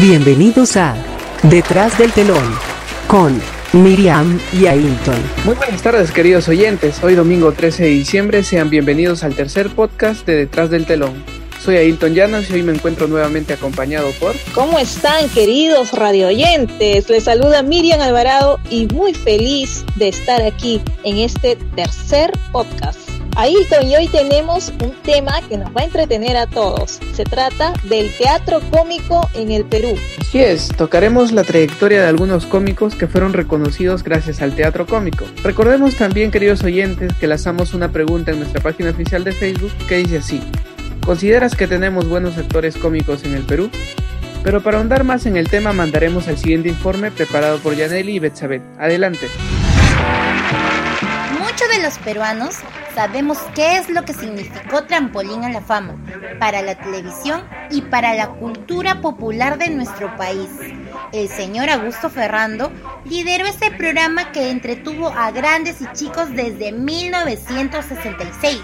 Bienvenidos a Detrás del telón con Miriam y Ailton. Muy buenas tardes queridos oyentes, hoy domingo 13 de diciembre, sean bienvenidos al tercer podcast de Detrás del telón. Soy Ailton Llanos y hoy me encuentro nuevamente acompañado por... ¿Cómo están queridos radio oyentes? Les saluda Miriam Alvarado y muy feliz de estar aquí en este tercer podcast. Ailton, y hoy tenemos un tema que nos va a entretener a todos. Se trata del teatro cómico en el Perú. Así es, tocaremos la trayectoria de algunos cómicos que fueron reconocidos gracias al teatro cómico. Recordemos también, queridos oyentes, que lanzamos una pregunta en nuestra página oficial de Facebook que dice así. ¿Consideras que tenemos buenos actores cómicos en el Perú? Pero para ahondar más en el tema mandaremos al siguiente informe preparado por Yaneli y Betsabet. Adelante. Muchos de los peruanos sabemos qué es lo que significó Trampolín a la Fama para la televisión y para la cultura popular de nuestro país. El señor Augusto Ferrando lideró este programa que entretuvo a grandes y chicos desde 1966.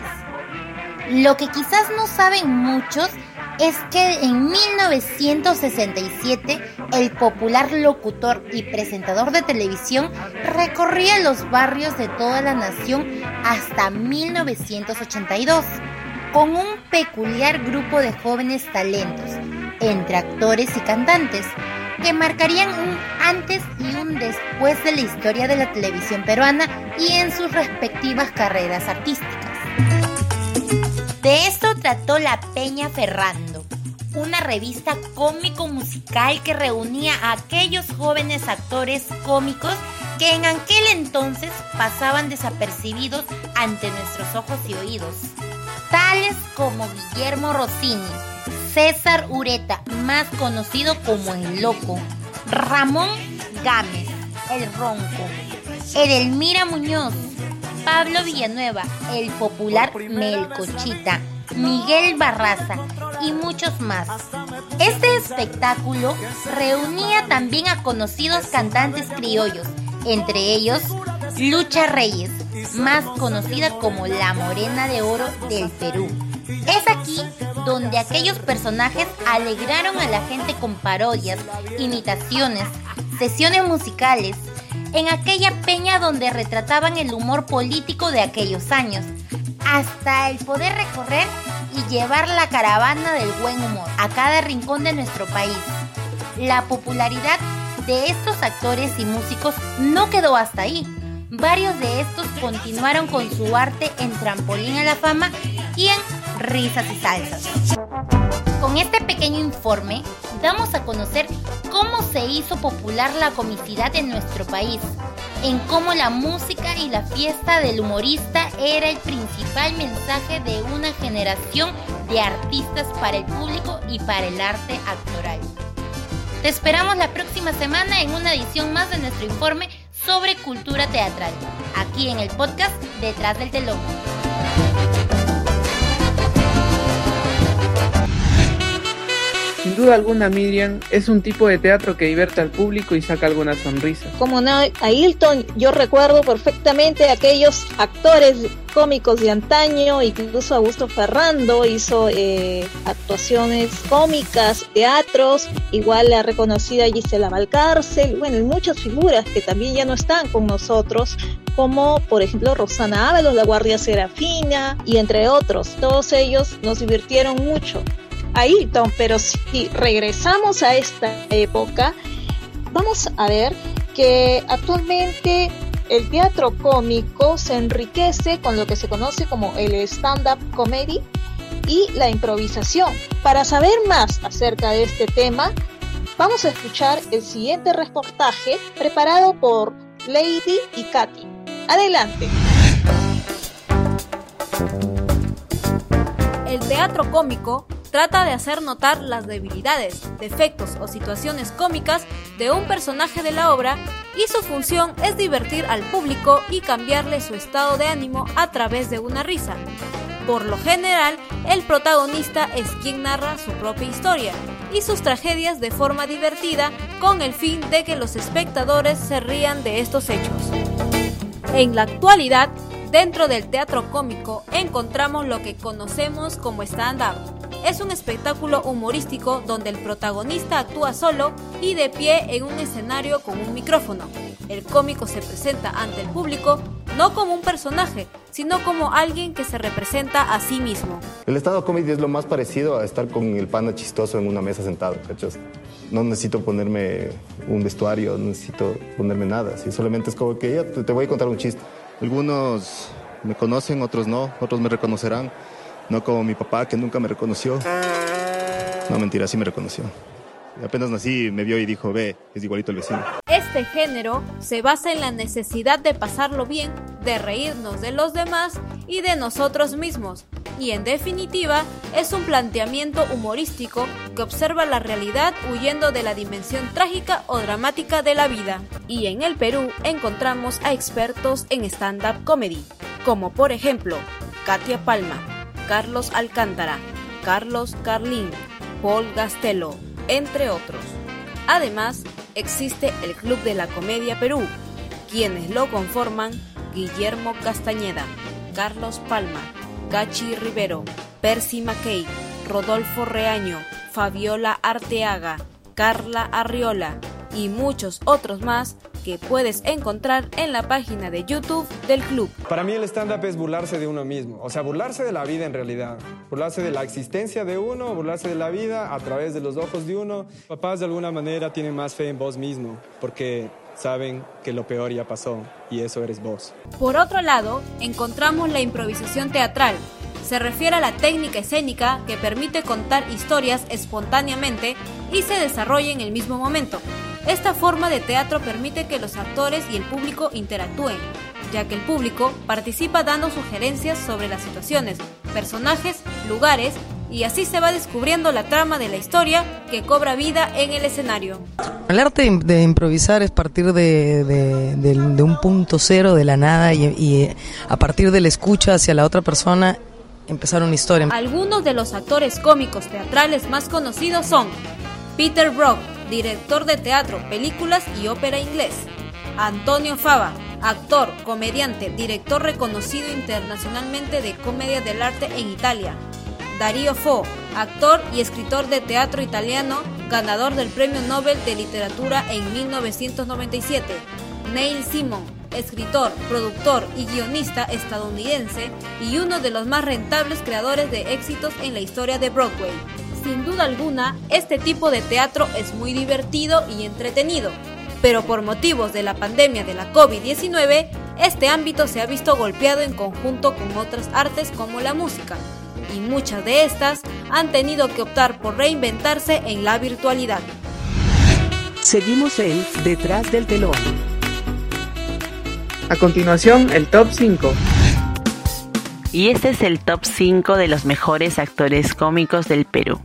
Lo que quizás no saben muchos que en 1967 el popular locutor y presentador de televisión recorría los barrios de toda la nación hasta 1982 con un peculiar grupo de jóvenes talentos, entre actores y cantantes, que marcarían un antes y un después de la historia de la televisión peruana y en sus respectivas carreras artísticas. De esto trató La Peña Ferrando, una revista cómico-musical que reunía a aquellos jóvenes actores cómicos que en aquel entonces pasaban desapercibidos ante nuestros ojos y oídos, tales como Guillermo Rossini, César Ureta, más conocido como El Loco, Ramón Gámez, El Ronco, Edelmira Muñoz, Pablo Villanueva, el popular Melcochita, Miguel Barraza y muchos más. Este espectáculo reunía también a conocidos cantantes criollos, entre ellos Lucha Reyes, más conocida como la Morena de Oro del Perú. Es aquí donde aquellos personajes alegraron a la gente con parodias, imitaciones, sesiones musicales, en aquella peña donde retrataban el humor político de aquellos años, hasta el poder recorrer y llevar la caravana del buen humor a cada rincón de nuestro país. La popularidad de estos actores y músicos no quedó hasta ahí. Varios de estos continuaron con su arte en Trampolín a la Fama y en Risas y Salsas. Con este pequeño informe damos a conocer cómo se hizo popular la comicidad en nuestro país, en cómo la música y la fiesta del humorista era el principal mensaje de una generación de artistas para el público y para el arte actoral. Te esperamos la próxima semana en una edición más de nuestro informe sobre cultura teatral, aquí en el podcast Detrás del Telón. Sin duda alguna, Miriam, es un tipo de teatro que divierte al público y saca alguna sonrisa. Como no, Ailton, yo recuerdo perfectamente aquellos actores cómicos de antaño, incluso Augusto Ferrando hizo eh, actuaciones cómicas, teatros, igual la reconocida Gisela Valcárcel, bueno, muchas figuras que también ya no están con nosotros, como por ejemplo Rosana Ábalos, la Guardia Serafina y entre otros. Todos ellos nos divirtieron mucho. Ailton, pero si regresamos a esta época, vamos a ver que actualmente el teatro cómico se enriquece con lo que se conoce como el stand-up comedy y la improvisación. Para saber más acerca de este tema, vamos a escuchar el siguiente reportaje preparado por Lady y Katy. Adelante. El teatro cómico trata de hacer notar las debilidades, defectos o situaciones cómicas de un personaje de la obra y su función es divertir al público y cambiarle su estado de ánimo a través de una risa. Por lo general, el protagonista es quien narra su propia historia y sus tragedias de forma divertida con el fin de que los espectadores se rían de estos hechos. En la actualidad, dentro del teatro cómico encontramos lo que conocemos como stand-up es un espectáculo humorístico donde el protagonista actúa solo y de pie en un escenario con un micrófono. El cómico se presenta ante el público no como un personaje, sino como alguien que se representa a sí mismo. El estado comedy es lo más parecido a estar con el pana chistoso en una mesa sentado, ¿cachas? No necesito ponerme un vestuario, no necesito ponerme nada, ¿sí? solamente es como que ya te voy a contar un chiste. Algunos me conocen, otros no, otros me reconocerán, no como mi papá que nunca me reconoció. No, mentira, sí me reconoció. Apenas nací, me vio y dijo, ve, es igualito el vecino. Este género se basa en la necesidad de pasarlo bien, de reírnos de los demás y de nosotros mismos. Y en definitiva, es un planteamiento humorístico que observa la realidad huyendo de la dimensión trágica o dramática de la vida. Y en el Perú encontramos a expertos en stand-up comedy, como por ejemplo Katia Palma, Carlos Alcántara, Carlos Carlín, Paul Gastelo, entre otros. Además, existe el Club de la Comedia Perú, quienes lo conforman Guillermo Castañeda, Carlos Palma, Gachi Rivero, Percy McKay, Rodolfo Reaño, Fabiola Arteaga, Carla Arriola y muchos otros más que puedes encontrar en la página de YouTube del club. Para mí el stand-up es burlarse de uno mismo, o sea, burlarse de la vida en realidad, burlarse de la existencia de uno, burlarse de la vida a través de los ojos de uno. Papás de alguna manera tienen más fe en vos mismo, porque saben que lo peor ya pasó y eso eres vos. Por otro lado, encontramos la improvisación teatral. Se refiere a la técnica escénica que permite contar historias espontáneamente y se desarrolla en el mismo momento. Esta forma de teatro permite que los actores y el público interactúen, ya que el público participa dando sugerencias sobre las situaciones, personajes, lugares, y así se va descubriendo la trama de la historia que cobra vida en el escenario. El arte de improvisar es partir de, un punto cero, de la nada, y, y a partir de la escucha hacia la otra persona empezar una historia. Algunos de los actores cómicos teatrales más conocidos son Peter Brock, director de teatro, películas y ópera inglés. Antonio Fava, actor, comediante, director reconocido internacionalmente de comedia del arte en Italia. Darío Fo, actor y escritor de teatro italiano, ganador del Premio Nobel de Literatura en 1997. Neil Simon, escritor, productor y guionista estadounidense y uno de los más rentables creadores de éxitos en la historia de Broadway. Sin duda alguna, este tipo de teatro es muy divertido y entretenido, pero por motivos de la pandemia de la COVID-19, este ámbito se ha visto golpeado en conjunto con otras artes como la música, y muchas de estas han tenido que optar por reinventarse en la virtualidad. Seguimos en Detrás del telón. A continuación, el top 5. Y este es el top 5 de los mejores actores cómicos del Perú.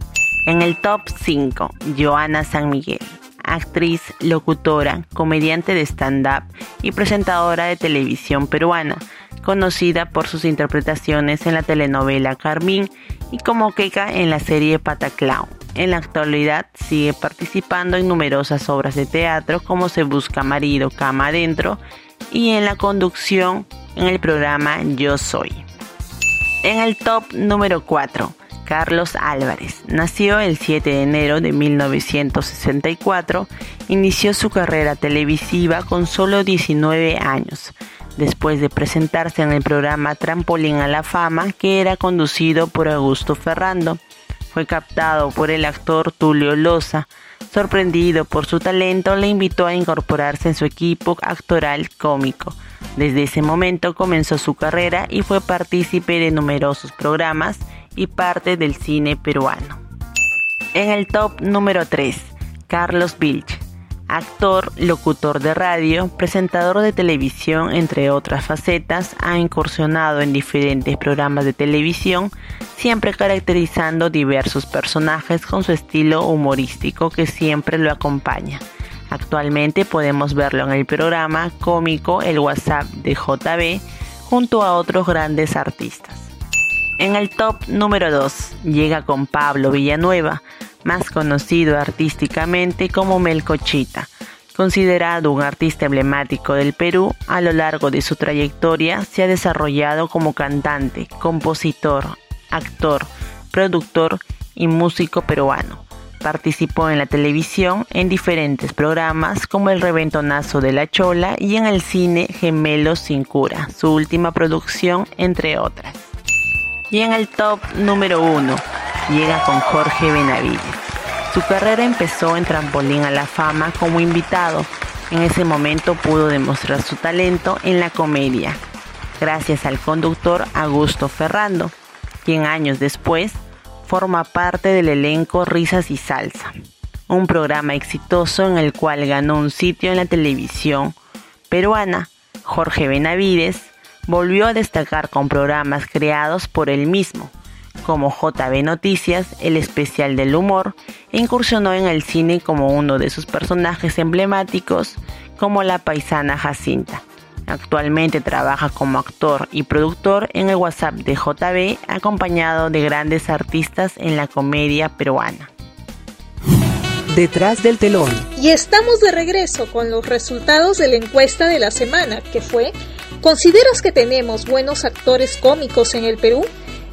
En el top 5, Joana San Miguel, actriz, locutora, comediante de stand-up y presentadora de televisión peruana, conocida por sus interpretaciones en la telenovela Carmín y como queca en la serie Pataclao. En la actualidad sigue participando en numerosas obras de teatro como Se Busca Marido, Cama Adentro y en la conducción en el programa Yo Soy. En el top número 4, Carlos Álvarez. Nació el 7 de enero de 1964, inició su carrera televisiva con solo 19 años, después de presentarse en el programa Trampolín a la Fama, que era conducido por Augusto Ferrando. Fue captado por el actor Tulio Loza. Sorprendido por su talento, le invitó a incorporarse en su equipo actoral cómico. Desde ese momento comenzó su carrera y fue partícipe de numerosos programas y parte del cine peruano. En el top número 3, Carlos Vilch, actor, locutor de radio, presentador de televisión, entre otras facetas, ha incursionado en diferentes programas de televisión, siempre caracterizando diversos personajes con su estilo humorístico que siempre lo acompaña. Actualmente podemos verlo en el programa cómico El WhatsApp de JB junto a otros grandes artistas. En el top número 2 llega con Pablo Villanueva, más conocido artísticamente como Melcochita. Considerado un artista emblemático del Perú, a lo largo de su trayectoria se ha desarrollado como cantante, compositor, actor, productor y músico peruano. Participó en la televisión en diferentes programas como El Reventonazo de la Chola y en el cine Gemelos sin cura, su última producción, entre otras. Y en el top número uno llega con Jorge Benavides. Su carrera empezó en Trampolín a la Fama como invitado. En ese momento pudo demostrar su talento en la comedia, gracias al conductor Augusto Ferrando, quien años después forma parte del elenco Risas y Salsa, un programa exitoso en el cual ganó un sitio en la televisión peruana. Jorge Benavides volvió a destacar con programas creados por él mismo, como JB Noticias, el especial del humor, e incursionó en el cine como uno de sus personajes emblemáticos, como la paisana Jacinta. Actualmente trabaja como actor y productor en el WhatsApp de JB, acompañado de grandes artistas en la comedia peruana. Detrás del telón. Y estamos de regreso con los resultados de la encuesta de la semana, que fue, ¿consideras que tenemos buenos actores cómicos en el Perú?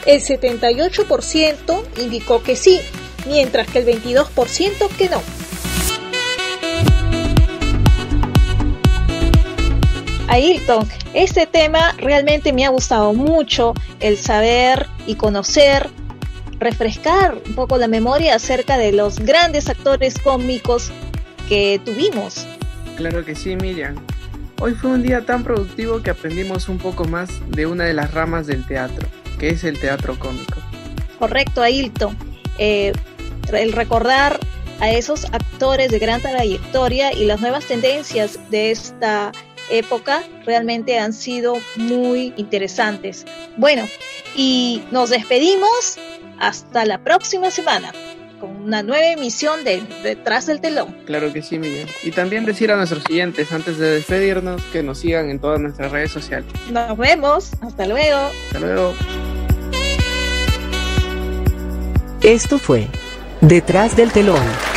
El 78% indicó que sí, mientras que el 22% que no. Ailton, este tema realmente me ha gustado mucho, el saber y conocer, refrescar un poco la memoria acerca de los grandes actores cómicos que tuvimos. Claro que sí, Miriam. Hoy fue un día tan productivo que aprendimos un poco más de una de las ramas del teatro, que es el teatro cómico. Correcto, Ailton. Eh, el recordar a esos actores de gran trayectoria y las nuevas tendencias de esta época realmente han sido muy interesantes. Bueno, y nos despedimos hasta la próxima semana con una nueva emisión de Detrás del Telón. Claro que sí, Miguel. Y también decir a nuestros siguientes, antes de despedirnos, que nos sigan en todas nuestras redes sociales. Nos vemos. Hasta luego. Hasta luego. Esto fue Detrás del Telón